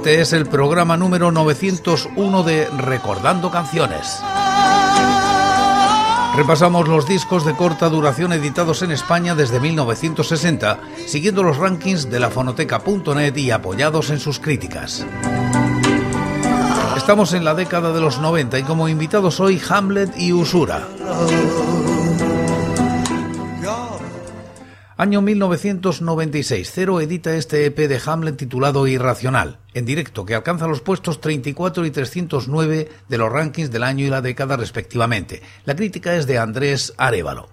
Este es el programa número 901 de Recordando Canciones. Repasamos los discos de corta duración editados en España desde 1960, siguiendo los rankings de la fonoteca.net y apoyados en sus críticas. Estamos en la década de los 90 y como invitados hoy Hamlet y Usura. Año 1996, Cero edita este EP de Hamlet titulado Irracional, en directo, que alcanza los puestos 34 y 309 de los rankings del año y la década respectivamente. La crítica es de Andrés Arevalo.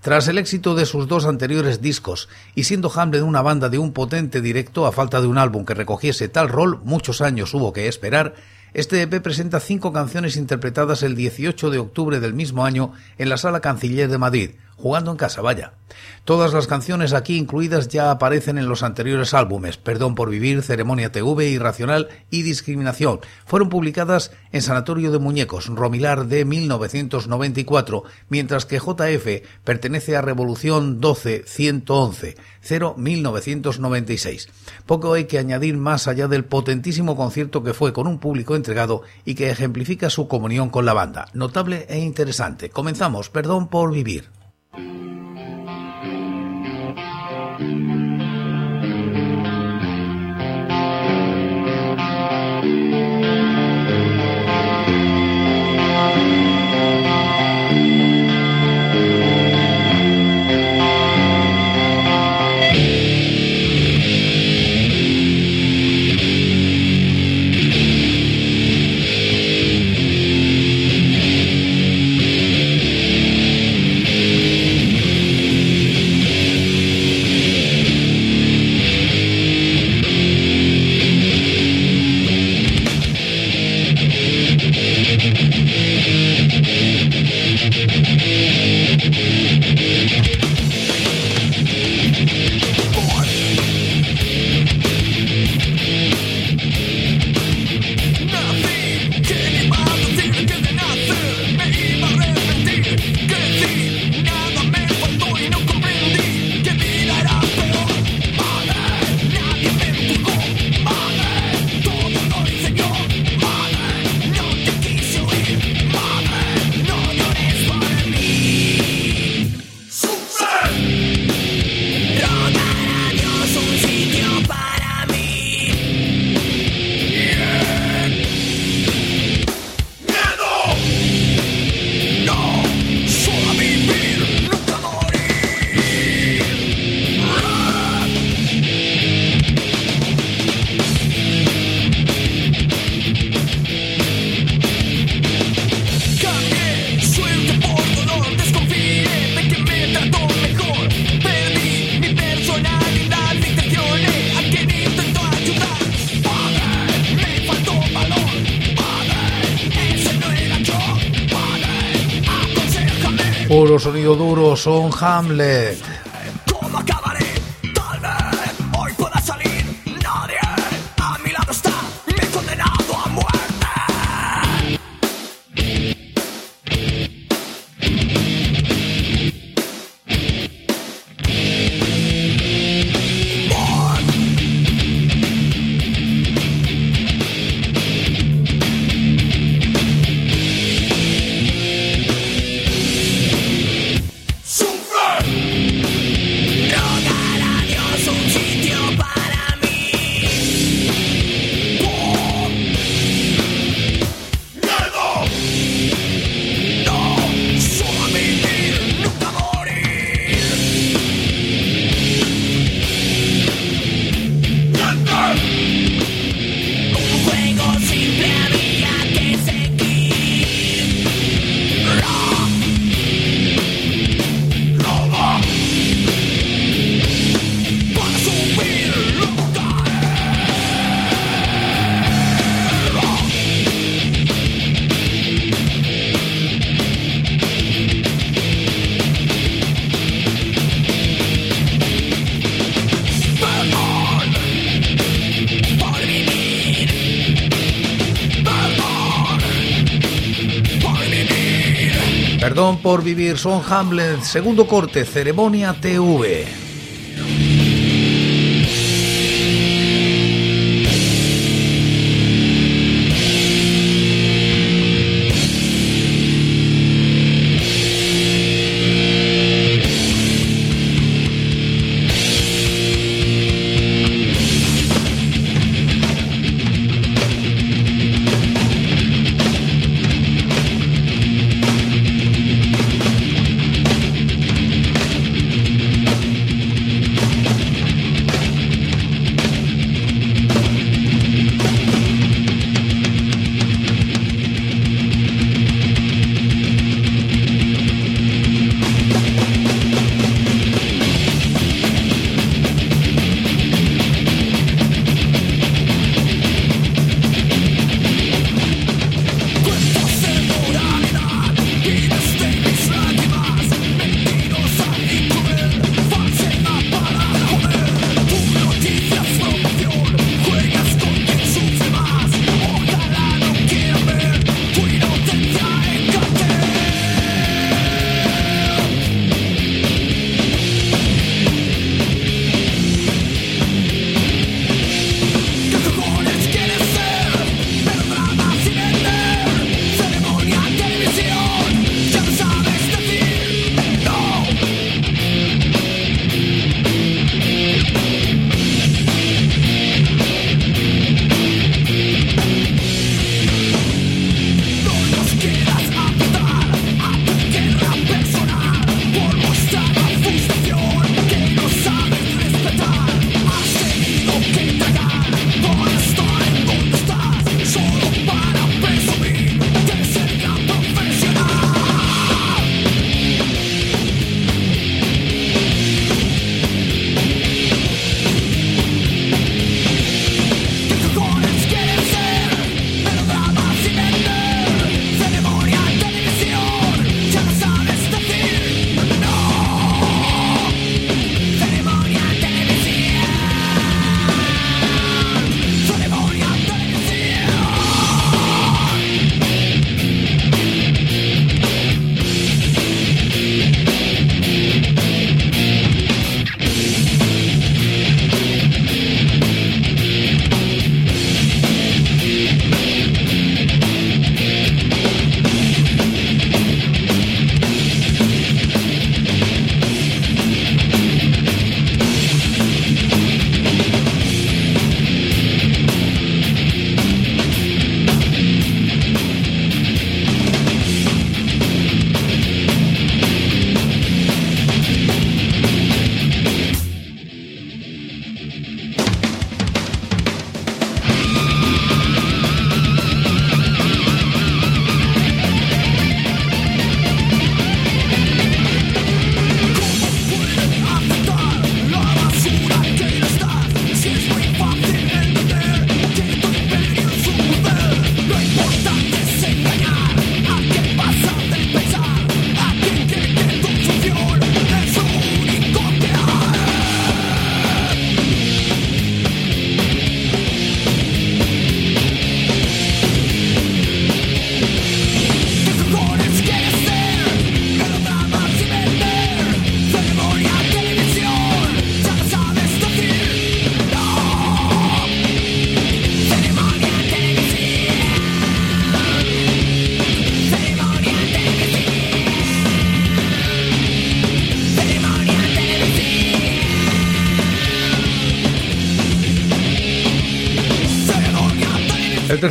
Tras el éxito de sus dos anteriores discos, y siendo Hamlet una banda de un potente directo a falta de un álbum que recogiese tal rol, muchos años hubo que esperar, este EP presenta cinco canciones interpretadas el 18 de octubre del mismo año en la Sala Canciller de Madrid, jugando en casa, vaya. Todas las canciones aquí incluidas ya aparecen en los anteriores álbumes, Perdón por Vivir, Ceremonia TV, Irracional y Discriminación. Fueron publicadas en Sanatorio de Muñecos, Romilar de 1994, mientras que JF pertenece a Revolución 12-111, 0 1996. Poco hay que añadir más allá del potentísimo concierto que fue con un público entregado y que ejemplifica su comunión con la banda. Notable e interesante. Comenzamos, Perdón por Vivir. Thank you. Sonido duro son Hamlet. Perdón por vivir, son Hamlet, segundo corte, ceremonia TV.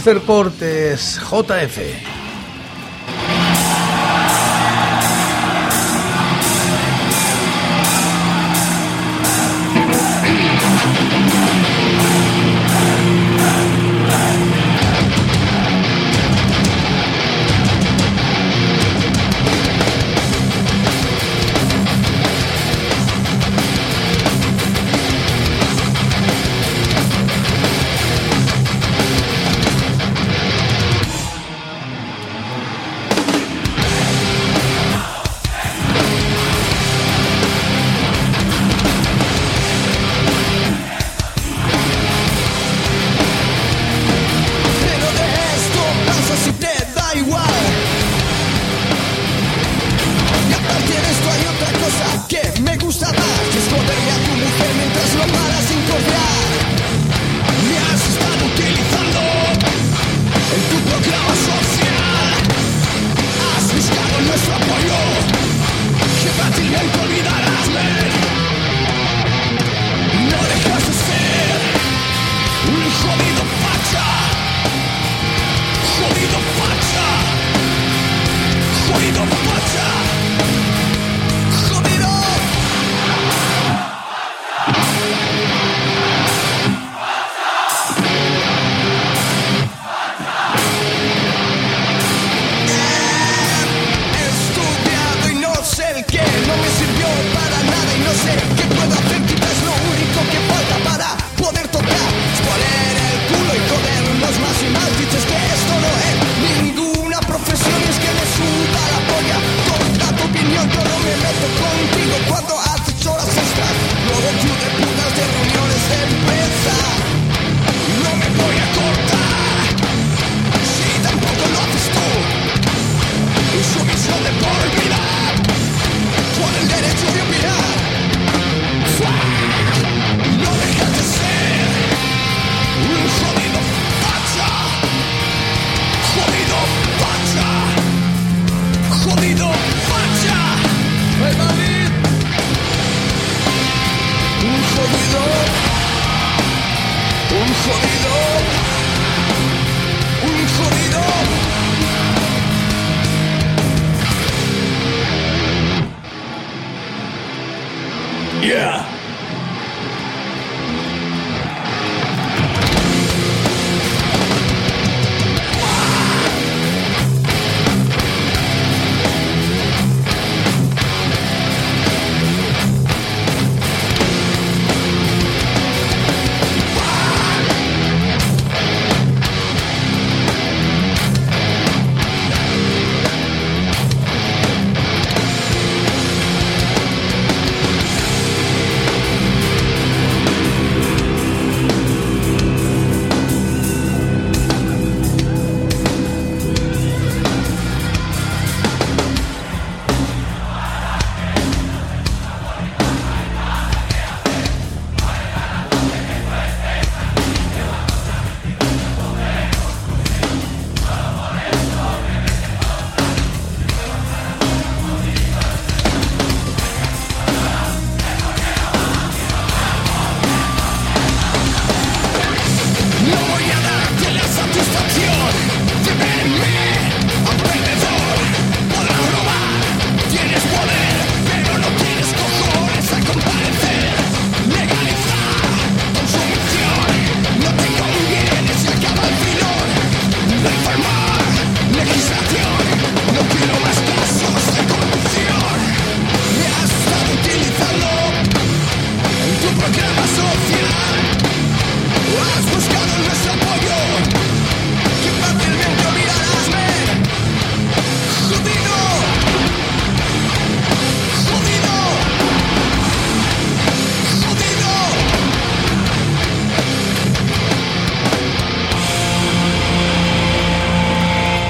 El tercer corte es JF.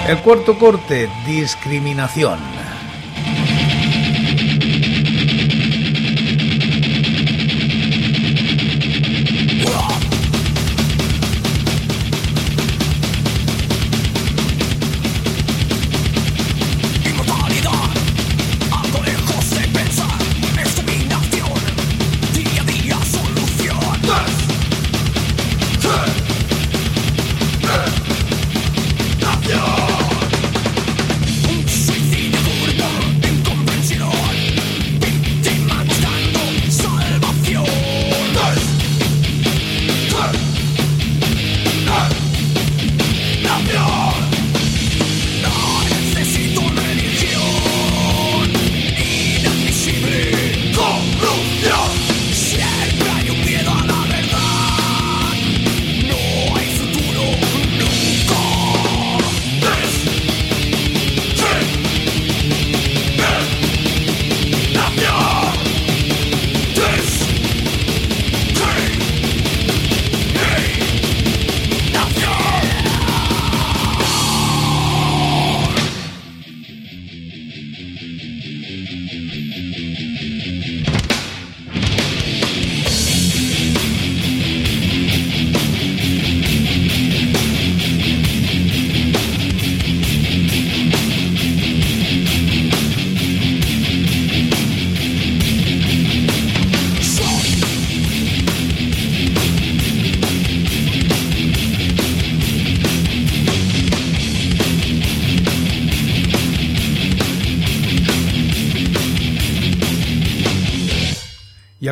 El cuarto corte, discriminación.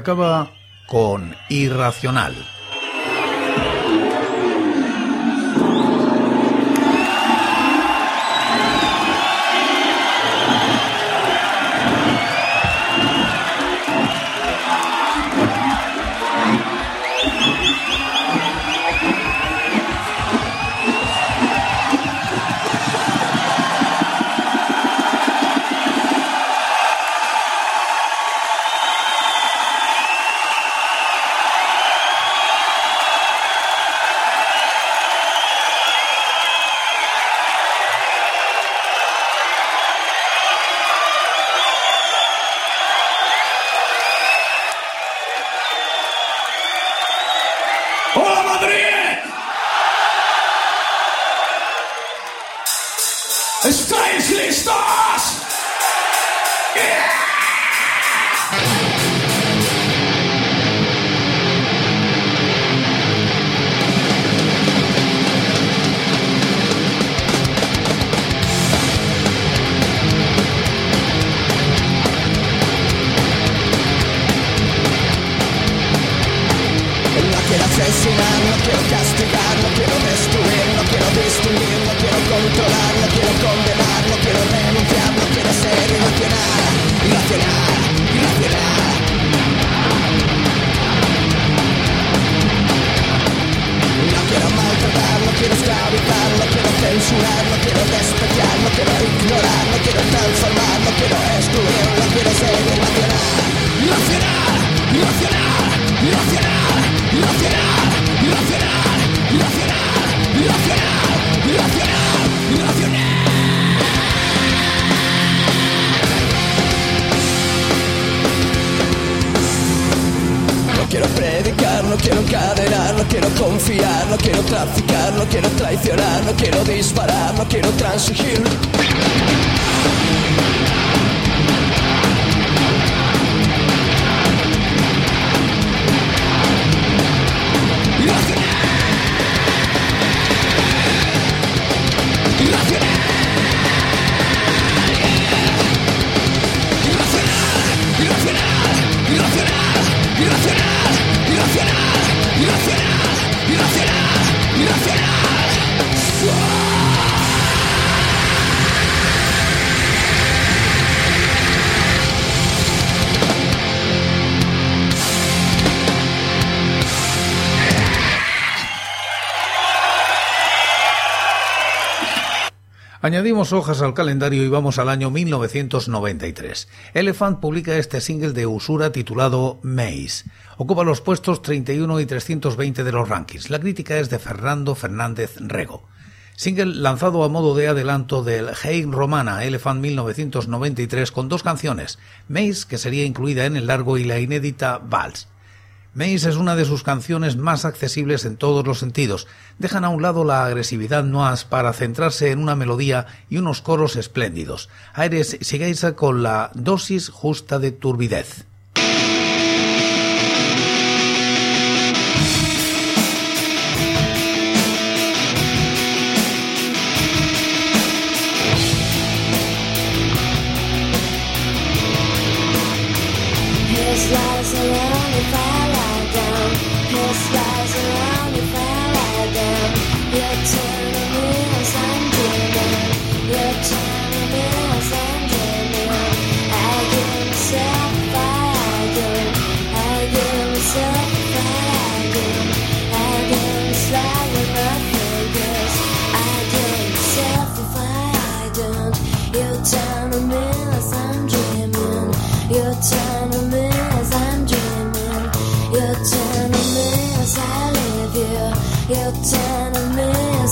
Acaba con irracional. Añadimos hojas al calendario y vamos al año 1993. Elephant publica este single de usura titulado Maze. Ocupa los puestos 31 y 320 de los rankings. La crítica es de Fernando Fernández Rego. Single lanzado a modo de adelanto del Hey Romana Elephant 1993 con dos canciones, Maze, que sería incluida en el largo, y la inédita Vals. Maze es una de sus canciones más accesibles en todos los sentidos. Dejan a un lado la agresividad noise para centrarse en una melodía y unos coros espléndidos. Aires sigáis con la dosis justa de turbidez.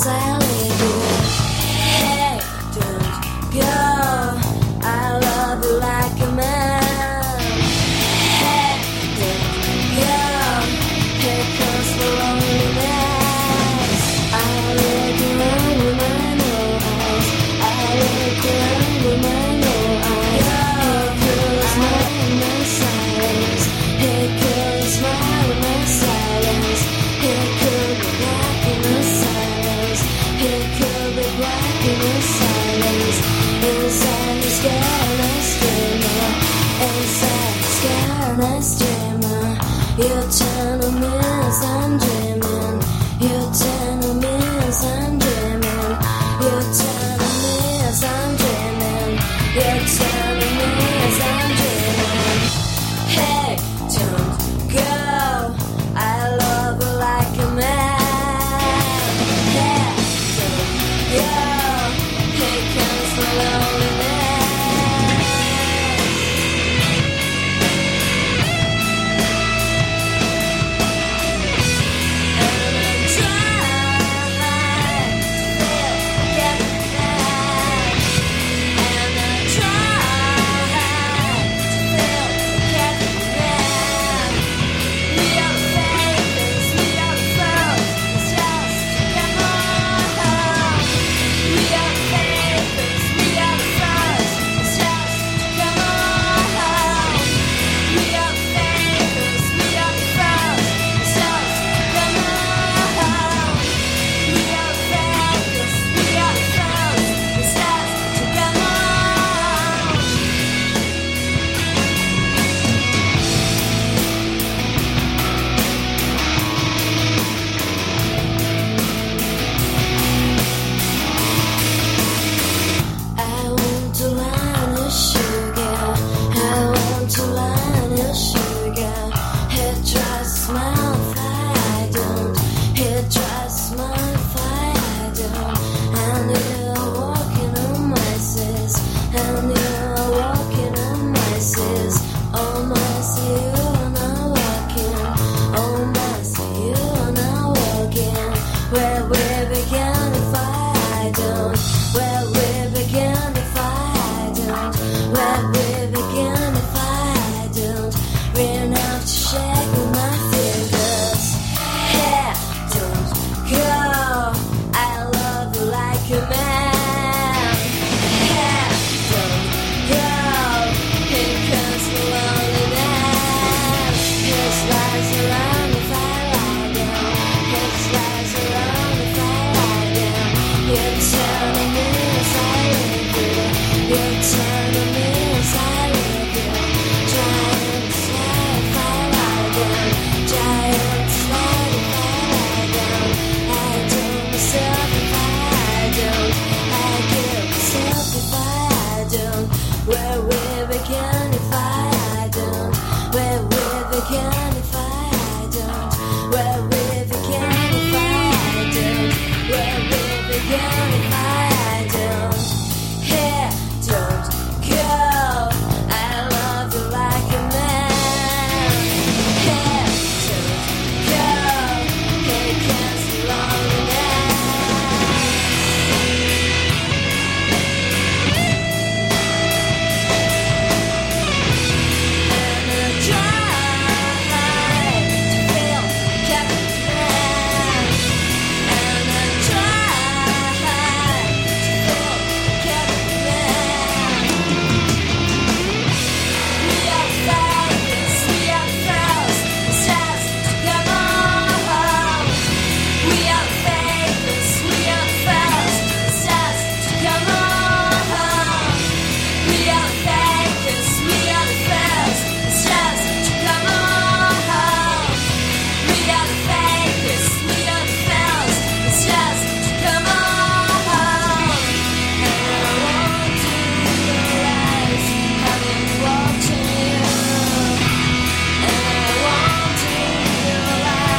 I am.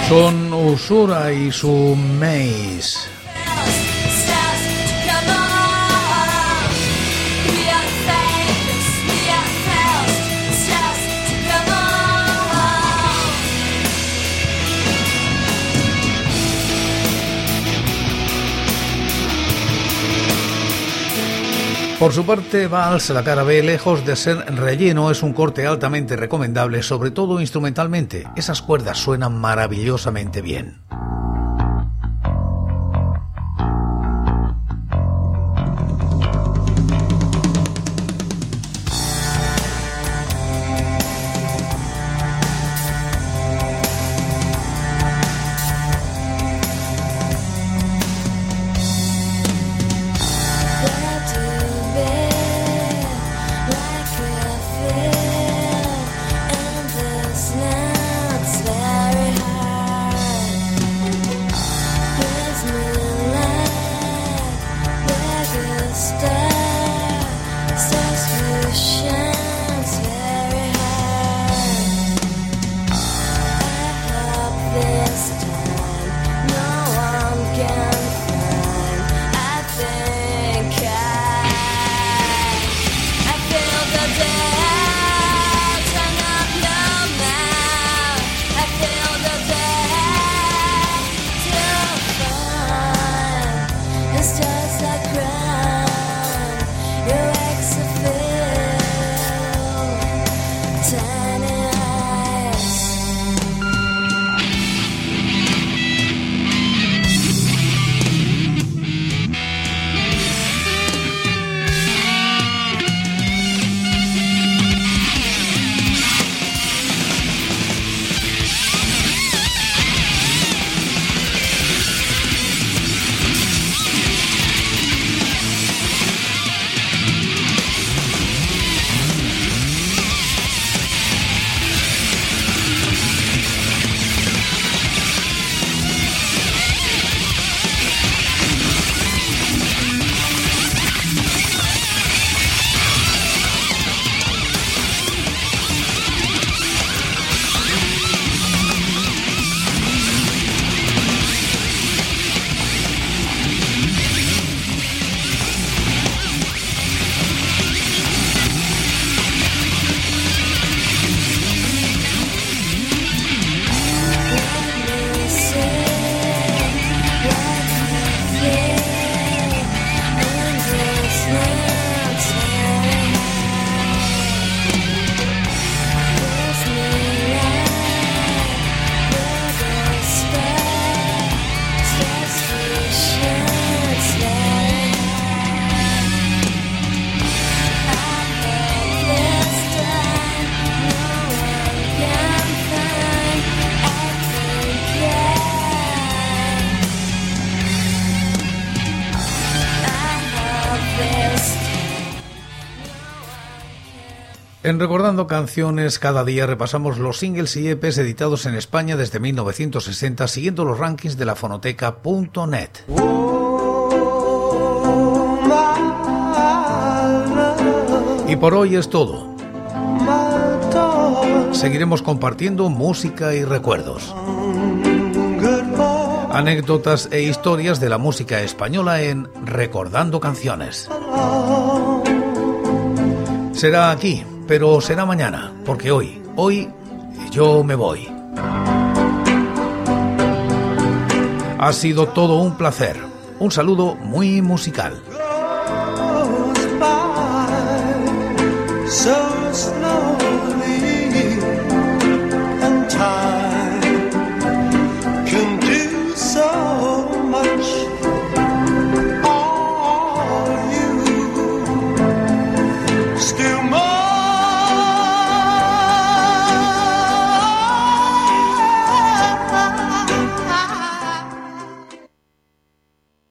Son Usura y su Maze. Por su parte, Vals, la cara B, lejos de ser relleno, es un corte altamente recomendable, sobre todo instrumentalmente. Esas cuerdas suenan maravillosamente bien. En Recordando Canciones, cada día repasamos los singles y EPs editados en España desde 1960, siguiendo los rankings de la fonoteca.net. Y por hoy es todo. Seguiremos compartiendo música y recuerdos. Anécdotas e historias de la música española en Recordando Canciones. Será aquí, pero será mañana, porque hoy, hoy yo me voy. Ha sido todo un placer. Un saludo muy musical.